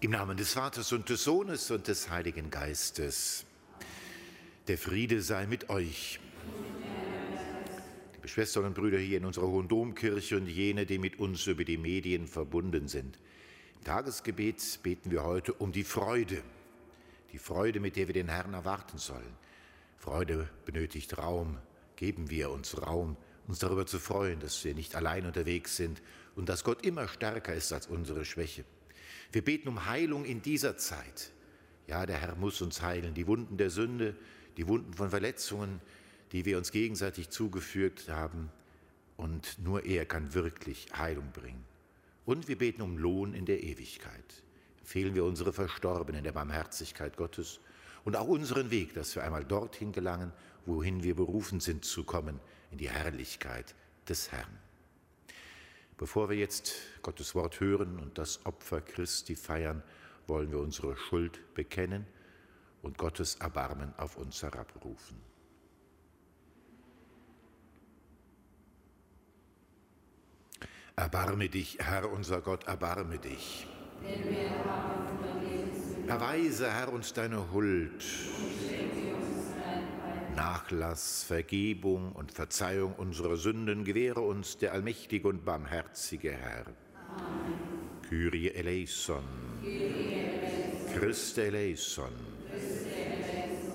Im Namen des Vaters und des Sohnes und des Heiligen Geistes. Der Friede sei mit euch. Liebe Schwestern und Brüder hier in unserer Hohen Domkirche und jene, die mit uns über die Medien verbunden sind. Im Tagesgebet beten wir heute um die Freude. Die Freude, mit der wir den Herrn erwarten sollen. Freude benötigt Raum. Geben wir uns Raum, uns darüber zu freuen, dass wir nicht allein unterwegs sind und dass Gott immer stärker ist als unsere Schwäche. Wir beten um Heilung in dieser Zeit. Ja, der Herr muss uns heilen. Die Wunden der Sünde, die Wunden von Verletzungen, die wir uns gegenseitig zugefügt haben. Und nur er kann wirklich Heilung bringen. Und wir beten um Lohn in der Ewigkeit. Empfehlen wir unsere Verstorbenen der Barmherzigkeit Gottes und auch unseren Weg, dass wir einmal dorthin gelangen, wohin wir berufen sind zu kommen, in die Herrlichkeit des Herrn. Bevor wir jetzt Gottes Wort hören und das Opfer Christi feiern, wollen wir unsere Schuld bekennen und Gottes Erbarmen auf uns herabrufen. Erbarme dich, Herr unser Gott, erbarme dich. Erweise, Herr, uns deine Huld. Nachlass, Vergebung und Verzeihung unserer Sünden gewähre uns der allmächtige und barmherzige Herr. Amen. Kyrie eleison. Christe eleison.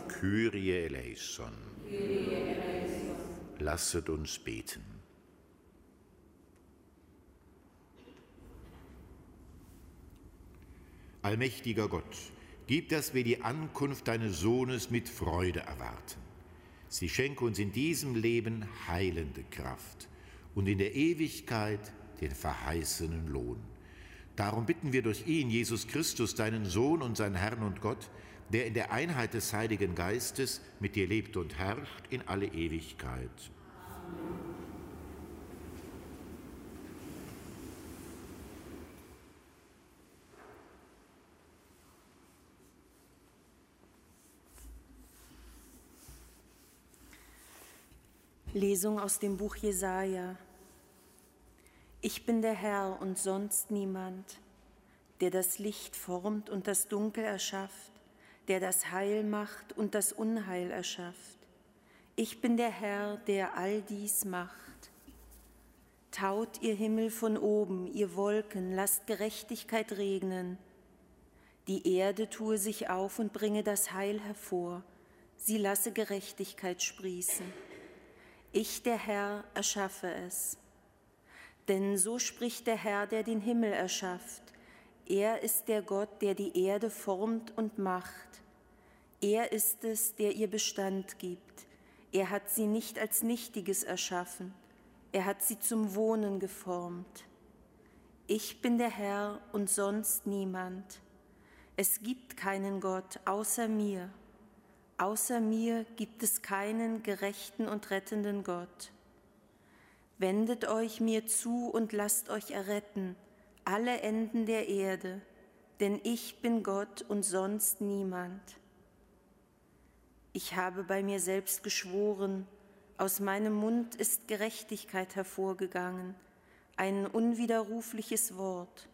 Kyrie eleison. Lasset uns beten. Allmächtiger Gott, gib, dass wir die Ankunft deines Sohnes mit Freude erwarten Sie schenke uns in diesem Leben heilende Kraft und in der Ewigkeit den verheißenen Lohn. Darum bitten wir durch ihn, Jesus Christus, deinen Sohn und seinen Herrn und Gott, der in der Einheit des Heiligen Geistes mit dir lebt und herrscht in alle Ewigkeit. Amen. Lesung aus dem Buch Jesaja. Ich bin der Herr und sonst niemand, der das Licht formt und das Dunkel erschafft, der das Heil macht und das Unheil erschafft. Ich bin der Herr, der all dies macht. Taut ihr Himmel von oben, ihr Wolken, lasst Gerechtigkeit regnen. Die Erde tue sich auf und bringe das Heil hervor, sie lasse Gerechtigkeit sprießen. Ich, der Herr, erschaffe es. Denn so spricht der Herr, der den Himmel erschafft. Er ist der Gott, der die Erde formt und macht. Er ist es, der ihr Bestand gibt. Er hat sie nicht als Nichtiges erschaffen. Er hat sie zum Wohnen geformt. Ich bin der Herr und sonst niemand. Es gibt keinen Gott außer mir. Außer mir gibt es keinen gerechten und rettenden Gott. Wendet euch mir zu und lasst euch erretten, alle Enden der Erde, denn ich bin Gott und sonst niemand. Ich habe bei mir selbst geschworen, aus meinem Mund ist Gerechtigkeit hervorgegangen, ein unwiderrufliches Wort.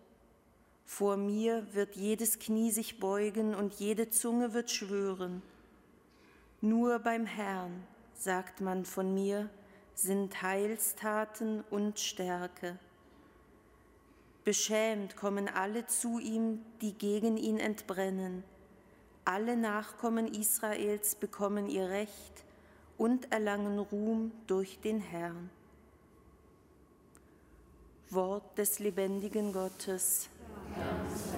Vor mir wird jedes Knie sich beugen und jede Zunge wird schwören. Nur beim Herrn, sagt man von mir, sind Heilstaten und Stärke. Beschämt kommen alle zu ihm, die gegen ihn entbrennen. Alle Nachkommen Israels bekommen ihr Recht und erlangen Ruhm durch den Herrn. Wort des lebendigen Gottes. Ja.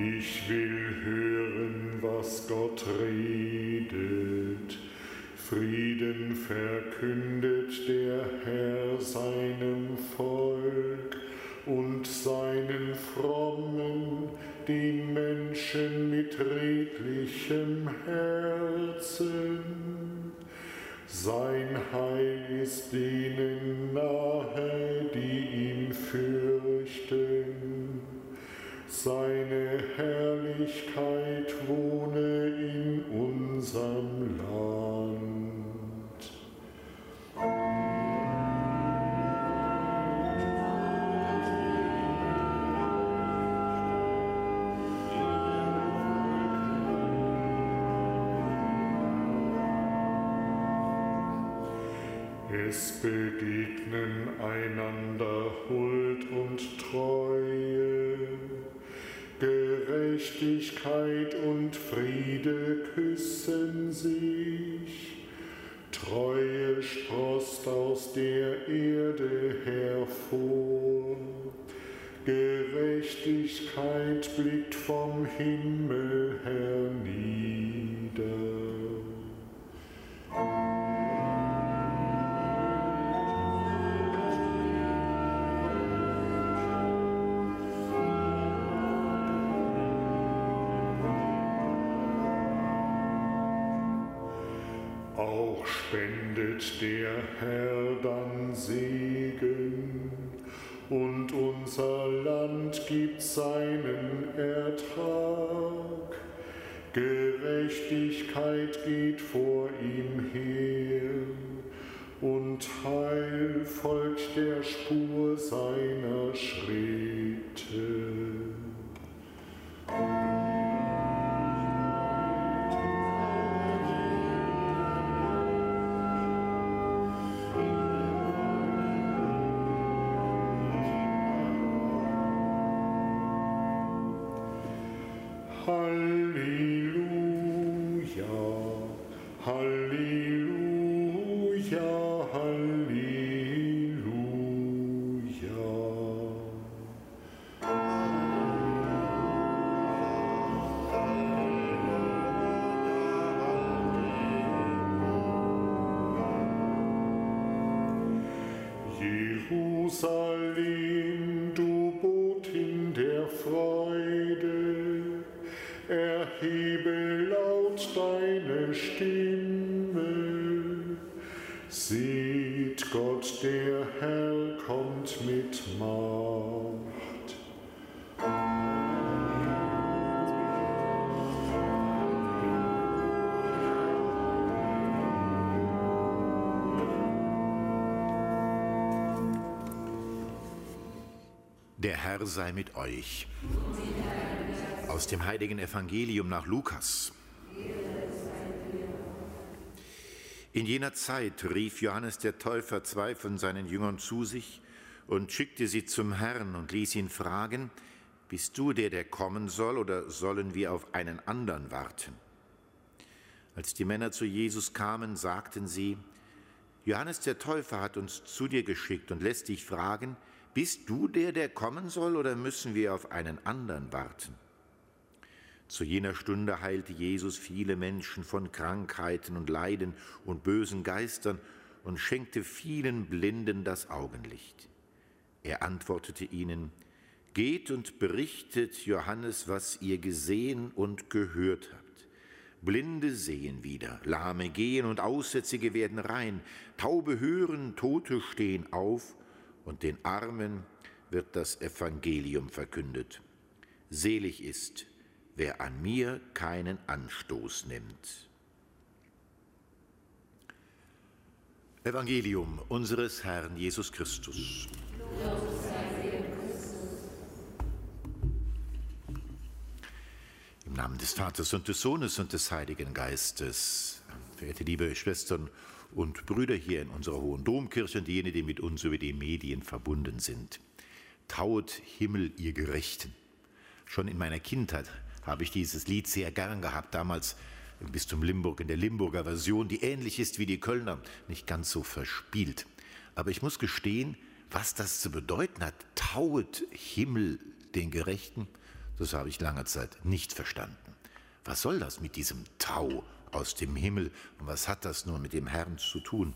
Ich will hören, was Gott redet. Frieden verkündet der Herr seinem Volk und seinen Frommen, den Menschen mit redlichem Herzen. Sein Heil ist denen nahe, die ihn fürchten. Seine Herrlichkeit wohne in unserem Land. Es begegnen einander Huld und Treue, Gerechtigkeit und Friede küssen sich. Treue sproßt aus der Erde hervor, Gerechtigkeit blickt vom Himmel hernieder. Spendet der Herr dann Segen und unser Land gibt seinen Ertrag. Gerechtigkeit geht vor ihm her und Heil folgt der Spur seiner Schritte. Herr sei mit euch. Aus dem heiligen Evangelium nach Lukas. In jener Zeit rief Johannes der Täufer zwei von seinen Jüngern zu sich und schickte sie zum Herrn und ließ ihn fragen, bist du der, der kommen soll, oder sollen wir auf einen anderen warten? Als die Männer zu Jesus kamen, sagten sie, Johannes der Täufer hat uns zu dir geschickt und lässt dich fragen, bist du der, der kommen soll, oder müssen wir auf einen anderen warten? Zu jener Stunde heilte Jesus viele Menschen von Krankheiten und Leiden und bösen Geistern und schenkte vielen Blinden das Augenlicht. Er antwortete ihnen, Geht und berichtet Johannes, was ihr gesehen und gehört habt. Blinde sehen wieder, Lahme gehen und Aussätzige werden rein, Taube hören, Tote stehen auf und den Armen wird das Evangelium verkündet. Selig ist, wer an mir keinen Anstoß nimmt. Evangelium unseres Herrn Jesus Christus. Im Namen des Vaters und des Sohnes und des Heiligen Geistes, verehrte liebe Schwestern und Brüder hier in unserer Hohen Domkirche und jene, die mit uns über die Medien verbunden sind. Tauet Himmel, ihr Gerechten. Schon in meiner Kindheit habe ich dieses Lied sehr gern gehabt, damals im Bistum Limburg in der Limburger Version, die ähnlich ist wie die Kölner, nicht ganz so verspielt. Aber ich muss gestehen, was das zu bedeuten hat, tauet Himmel den Gerechten, Das habe ich lange Zeit nicht verstanden. Was soll das mit diesem Tau aus dem Himmel und was hat das nun mit dem Herrn zu tun?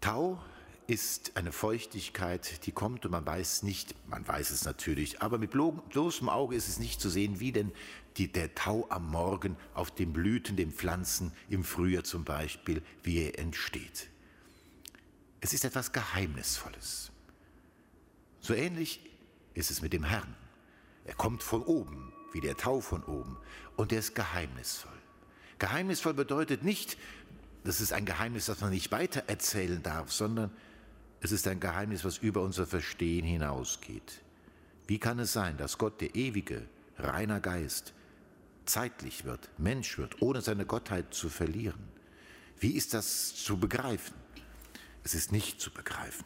Tau ist eine Feuchtigkeit, die kommt und man weiß nicht, man weiß es natürlich, aber mit bloßem Auge ist es nicht zu sehen, wie denn die, der Tau am Morgen auf den Blüten, den Pflanzen im Frühjahr zum Beispiel, wie er entsteht. Es ist etwas Geheimnisvolles. So ähnlich ist es mit dem Herrn. Er kommt von oben, wie der Tau von oben, und er ist geheimnisvoll. Geheimnisvoll bedeutet nicht, das ist ein Geheimnis, das man nicht weiter erzählen darf, sondern es ist ein Geheimnis, was über unser Verstehen hinausgeht. Wie kann es sein, dass Gott, der ewige, reiner Geist, zeitlich wird, Mensch wird, ohne seine Gottheit zu verlieren? Wie ist das zu begreifen? Es ist nicht zu begreifen.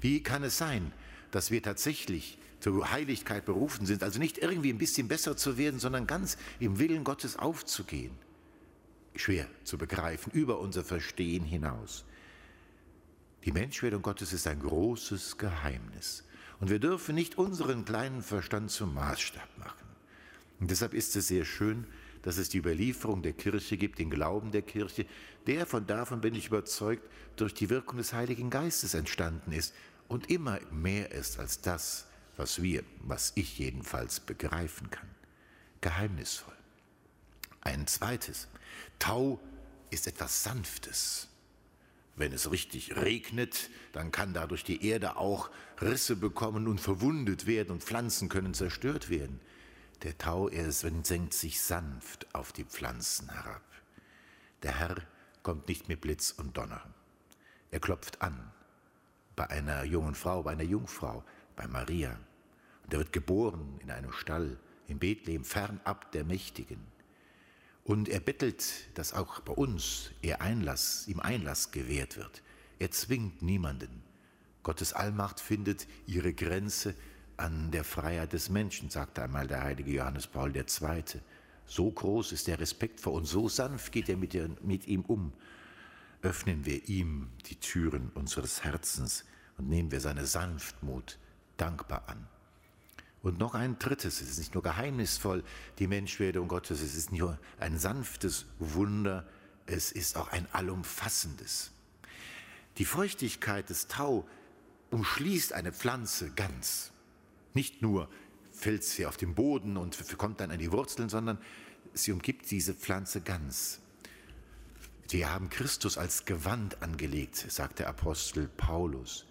Wie kann es sein, dass wir tatsächlich zur Heiligkeit berufen sind, also nicht irgendwie ein bisschen besser zu werden, sondern ganz im Willen Gottes aufzugehen? Schwer zu begreifen, über unser Verstehen hinaus. Die Menschwerdung Gottes ist ein großes Geheimnis. Und wir dürfen nicht unseren kleinen Verstand zum Maßstab machen. Und deshalb ist es sehr schön, dass es die Überlieferung der Kirche gibt, den Glauben der Kirche, der von davon bin ich überzeugt, durch die Wirkung des Heiligen Geistes entstanden ist und immer mehr ist als das, was wir, was ich jedenfalls begreifen kann. Geheimnisvoll. Ein zweites. Tau ist etwas Sanftes. Wenn es richtig regnet, dann kann dadurch die Erde auch Risse bekommen und verwundet werden und Pflanzen können zerstört werden. Der Tau, er senkt sich sanft auf die Pflanzen herab. Der Herr kommt nicht mit Blitz und Donner. Er klopft an bei einer jungen Frau, bei einer Jungfrau, bei Maria. Und er wird geboren in einem Stall in Bethlehem, fernab der Mächtigen. Und er bettelt, dass auch bei uns er Einlass, ihm Einlass gewährt wird. Er zwingt niemanden. Gottes Allmacht findet ihre Grenze an der Freiheit des Menschen, sagte einmal der heilige Johannes Paul II. So groß ist der Respekt vor uns, so sanft geht er mit, ihr, mit ihm um. Öffnen wir ihm die Türen unseres Herzens und nehmen wir seine Sanftmut dankbar an. Und noch ein drittes, es ist nicht nur geheimnisvoll, die Menschwerdung Gottes, es ist nicht nur ein sanftes Wunder, es ist auch ein allumfassendes. Die Feuchtigkeit des Tau umschließt eine Pflanze ganz. Nicht nur fällt sie auf den Boden und kommt dann an die Wurzeln, sondern sie umgibt diese Pflanze ganz. Wir haben Christus als Gewand angelegt, sagt der Apostel Paulus.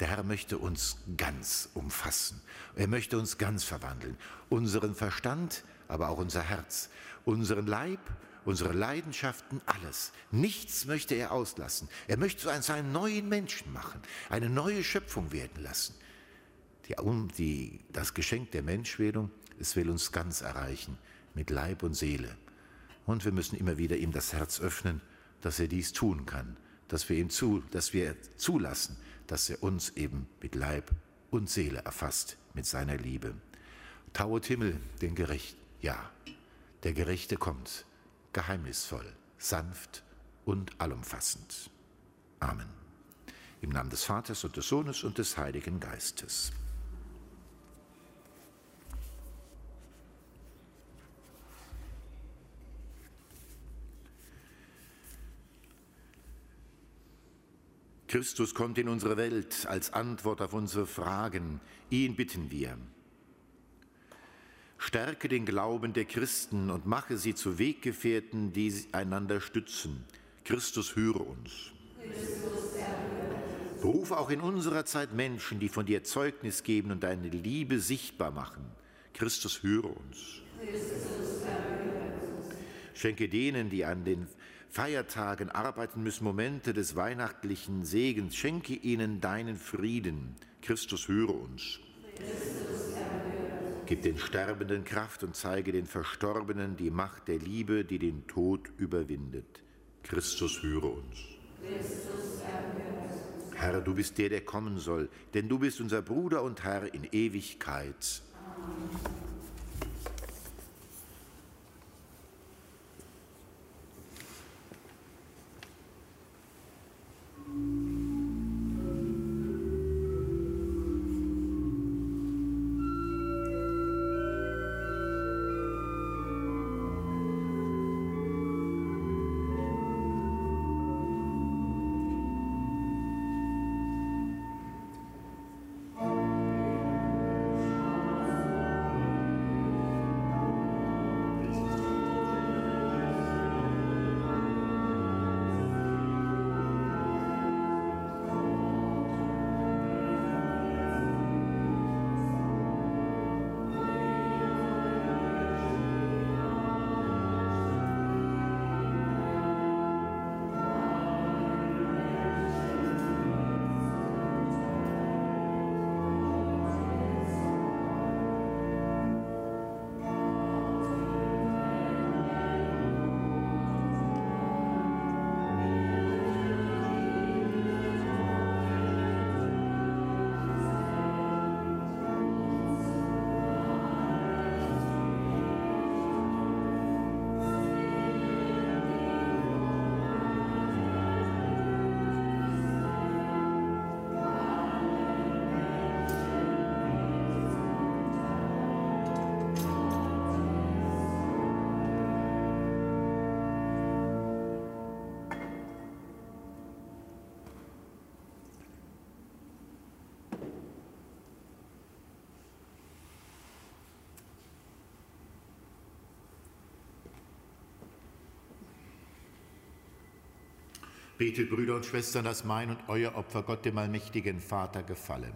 Der Herr möchte uns ganz umfassen. Er möchte uns ganz verwandeln. Unseren Verstand, aber auch unser Herz, unseren Leib, unsere Leidenschaften, alles. Nichts möchte er auslassen. Er möchte uns einen neuen Menschen machen, eine neue Schöpfung werden lassen. Die, die, das Geschenk der Menschwerdung, es will uns ganz erreichen, mit Leib und Seele. Und wir müssen immer wieder ihm das Herz öffnen, dass er dies tun kann, dass wir ihm zu, dass wir zulassen, dass er uns eben mit Leib und Seele erfasst mit seiner Liebe. Tauet Himmel den Gerecht, ja, der Gerechte kommt, geheimnisvoll, sanft und allumfassend. Amen. Im Namen des Vaters und des Sohnes und des Heiligen Geistes. Christus kommt in unsere Welt als Antwort auf unsere Fragen. Ihn bitten wir. Stärke den Glauben der Christen und mache sie zu Weggefährten, die einander stützen. Christus höre uns. Beruf auch in unserer Zeit Menschen, die von dir Zeugnis geben und deine Liebe sichtbar machen. Christus höre uns. Schenke denen, die an den Feiertagen arbeiten müssen, Momente des weihnachtlichen Segens. Schenke ihnen deinen Frieden. Christus höre uns. Gib den Sterbenden Kraft und zeige den Verstorbenen die Macht der Liebe, die den Tod überwindet. Christus höre uns. Herr, du bist der, der kommen soll, denn du bist unser Bruder und Herr in Ewigkeit. Amen. Betet, Brüder und Schwestern, dass mein und euer Opfer Gott, dem allmächtigen Vater, gefallen.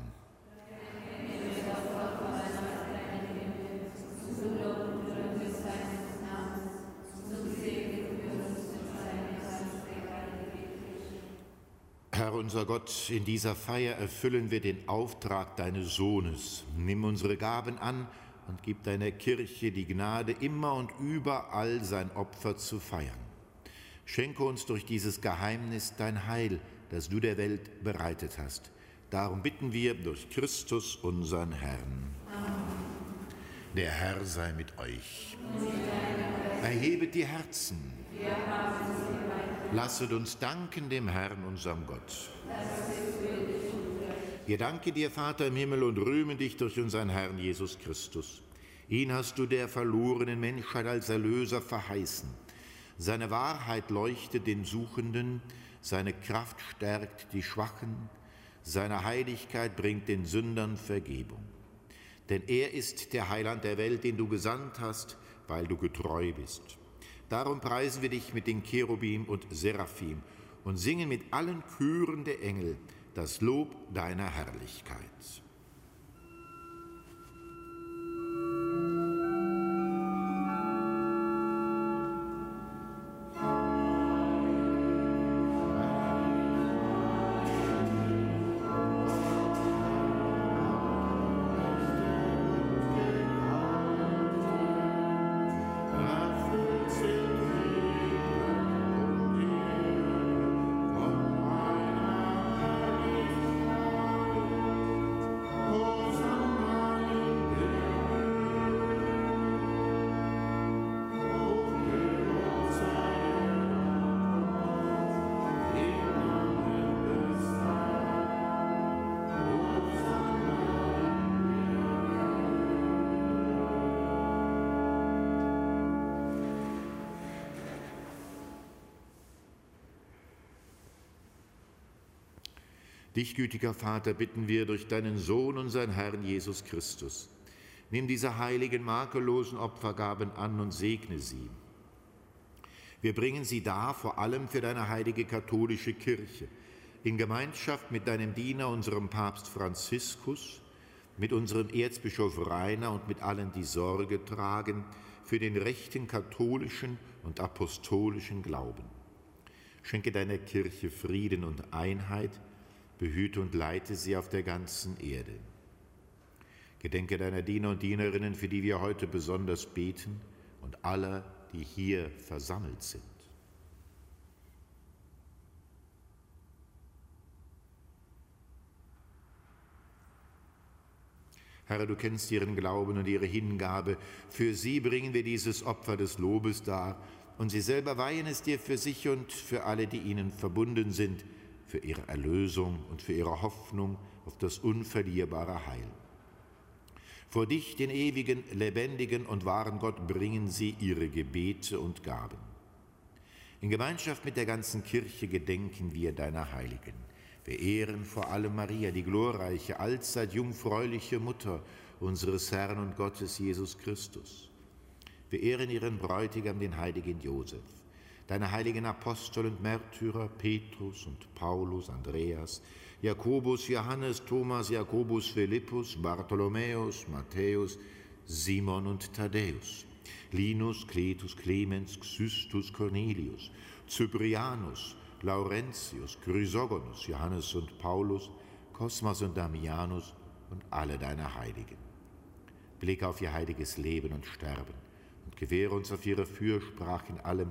Herr unser Gott, in dieser Feier erfüllen wir den Auftrag deines Sohnes. Nimm unsere Gaben an und gib deiner Kirche die Gnade, immer und überall sein Opfer zu feiern. Schenke uns durch dieses Geheimnis dein Heil, das du der Welt bereitet hast. Darum bitten wir durch Christus, unseren Herrn. Amen. Der Herr sei mit euch. Erhebet die Herzen. Lasset uns danken dem Herrn, unserem Gott. Wir danken dir, Vater im Himmel, und rühmen dich durch unseren Herrn Jesus Christus. Ihn hast du der verlorenen Menschheit als Erlöser verheißen. Seine Wahrheit leuchtet den Suchenden, seine Kraft stärkt die Schwachen, seine Heiligkeit bringt den Sündern Vergebung. Denn er ist der Heiland der Welt, den du gesandt hast, weil du getreu bist. Darum preisen wir dich mit den Cherubim und Seraphim und singen mit allen Chören der Engel das Lob deiner Herrlichkeit. Dich, gütiger Vater, bitten wir durch deinen Sohn, unseren Herrn Jesus Christus. Nimm diese heiligen, makellosen Opfergaben an und segne sie. Wir bringen sie dar, vor allem für deine heilige katholische Kirche, in Gemeinschaft mit deinem Diener, unserem Papst Franziskus, mit unserem Erzbischof Rainer und mit allen, die Sorge tragen für den rechten katholischen und apostolischen Glauben. Schenke deiner Kirche Frieden und Einheit, behüte und leite sie auf der ganzen Erde. Gedenke deiner Diener und Dienerinnen, für die wir heute besonders beten, und aller, die hier versammelt sind. Herr, du kennst ihren Glauben und ihre Hingabe. Für sie bringen wir dieses Opfer des Lobes dar, und sie selber weihen es dir für sich und für alle, die ihnen verbunden sind für ihre Erlösung und für ihre Hoffnung auf das unverlierbare Heil. Vor dich, den ewigen, lebendigen und wahren Gott, bringen sie ihre Gebete und Gaben. In Gemeinschaft mit der ganzen Kirche gedenken wir deiner Heiligen. Wir ehren vor allem Maria, die glorreiche, allzeit jungfräuliche Mutter unseres Herrn und Gottes Jesus Christus. Wir ehren ihren Bräutigam, den heiligen Josef deine heiligen Apostel und Märtyrer Petrus und Paulus, Andreas, Jakobus, Johannes, Thomas, Jakobus, Philippus, Bartholomäus, Matthäus, Simon und Thaddäus, Linus, Cletus, Clemens, Xystus, Cornelius, Cyprianus, Laurentius, Chrysogonus, Johannes und Paulus, Kosmas und Damianus und alle deine Heiligen. Blick auf ihr heiliges Leben und Sterben und gewähre uns auf ihre Fürsprache in allem,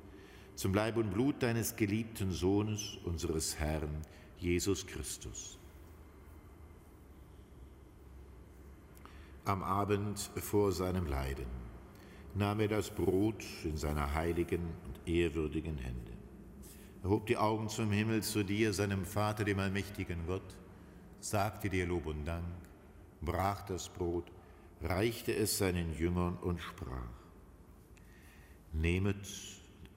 zum Leib und Blut deines geliebten Sohnes, unseres Herrn Jesus Christus. Am Abend vor seinem Leiden nahm er das Brot in seine heiligen und ehrwürdigen Hände, erhob die Augen zum Himmel zu dir, seinem Vater, dem allmächtigen Gott, sagte dir Lob und Dank, brach das Brot, reichte es seinen Jüngern und sprach, Nehmet,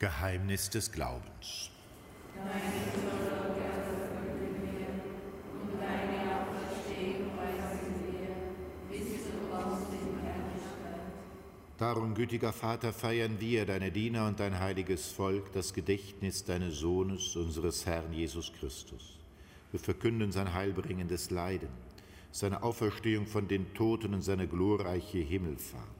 Geheimnis des Glaubens. Darum, gütiger Vater, feiern wir, deine Diener und dein heiliges Volk, das Gedächtnis deines Sohnes, unseres Herrn Jesus Christus. Wir verkünden sein heilbringendes Leiden, seine Auferstehung von den Toten und seine glorreiche Himmelfahrt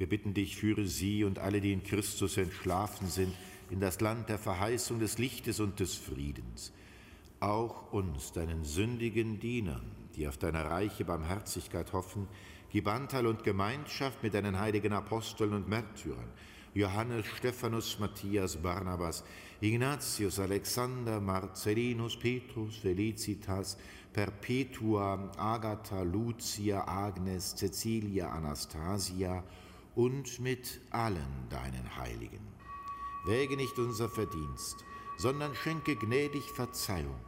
Wir bitten dich, führe sie und alle, die in Christus entschlafen sind, in das Land der Verheißung des Lichtes und des Friedens. Auch uns, deinen sündigen Dienern, die auf deine reiche Barmherzigkeit hoffen, gib Anteil und Gemeinschaft mit deinen heiligen Aposteln und Märtyrern, Johannes, Stephanus, Matthias, Barnabas, Ignatius, Alexander, Marcellinus, Petrus, Felicitas, Perpetua, Agatha, Lucia, Agnes, Cecilia, Anastasia, und mit allen deinen Heiligen. Wäge nicht unser Verdienst, sondern schenke gnädig Verzeihung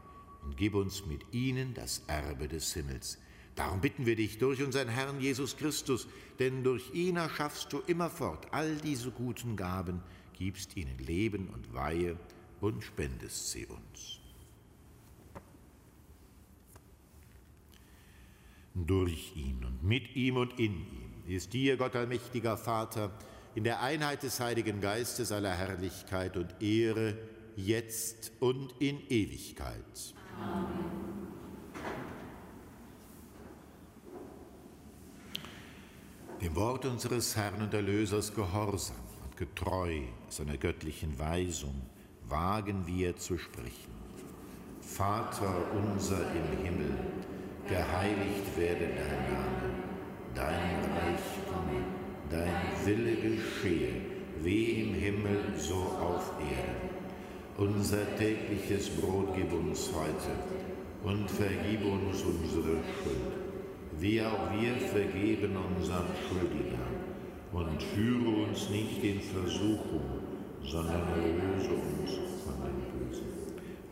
und gib uns mit ihnen das Erbe des Himmels. Darum bitten wir dich durch unseren Herrn Jesus Christus, denn durch ihn erschaffst du immerfort all diese guten Gaben, gibst ihnen Leben und Weihe und spendest sie uns. Durch ihn und mit ihm und in ihm ist dir, Gott allmächtiger Vater, in der Einheit des Heiligen Geistes aller Herrlichkeit und Ehre, jetzt und in Ewigkeit. Amen. Dem Wort unseres Herrn und Erlösers gehorsam und getreu seiner göttlichen Weisung wagen wir zu sprechen. Vater unser im Himmel, geheiligt werde dein Name dein Reich komme, dein Wille geschehe, wie im Himmel so auf Erden. Unser tägliches Brot gib uns heute und vergib uns unsere Schuld, wie auch wir vergeben unseren Schuldigern. Und führe uns nicht in Versuchung, sondern erlöse uns von dem Bösen.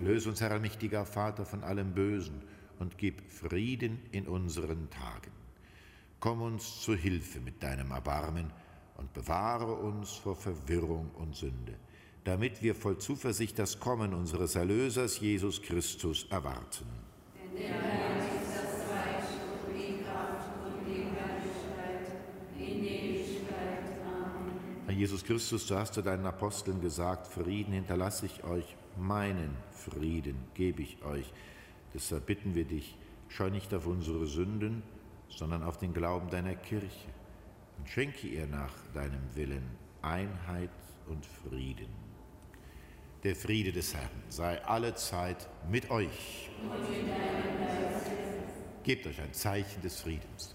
Löse uns, Herr mächtiger Vater, von allem Bösen und gib Frieden in unseren Tagen. Komm uns zu Hilfe mit deinem Erbarmen und bewahre uns vor Verwirrung und Sünde, damit wir voll Zuversicht das Kommen unseres Erlösers Jesus Christus erwarten. Herr Jesus Christus, du hast zu deinen Aposteln gesagt, Frieden hinterlasse ich euch, meinen Frieden gebe ich euch. Deshalb bitten wir dich, schau nicht auf unsere Sünden, sondern auf den Glauben deiner Kirche und schenke ihr nach deinem Willen Einheit und Frieden. Der Friede des Herrn sei alle Zeit mit euch. Gebt euch ein Zeichen des Friedens.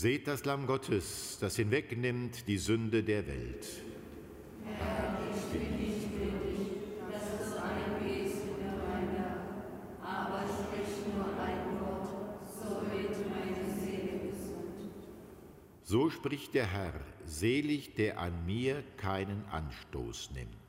Seht das Lamm Gottes, das hinwegnimmt die Sünde der Welt. Herr, ich bin nicht würdig, dass es eingehst in herein aber sprich nur ein Wort, so wird meine Seele gesund. So spricht der Herr, selig, der an mir keinen Anstoß nimmt.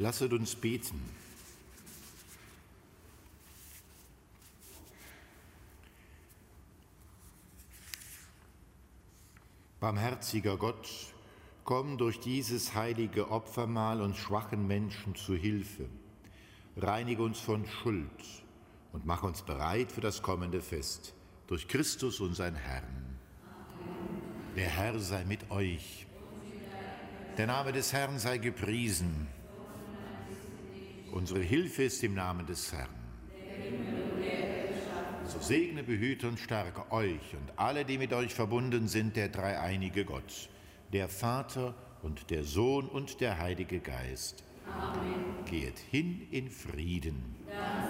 Lasset uns beten. Barmherziger Gott, komm durch dieses heilige Opfermahl uns schwachen Menschen zu Hilfe. Reinige uns von Schuld und mach uns bereit für das kommende Fest. Durch Christus, unseren Herrn. Der Herr sei mit euch. Der Name des Herrn sei gepriesen. Unsere Hilfe ist im Namen des Herrn. So segne, behüte und stärke euch und alle, die mit euch verbunden sind, der dreieinige Gott, der Vater und der Sohn und der Heilige Geist. Amen. Geht hin in Frieden. Ja.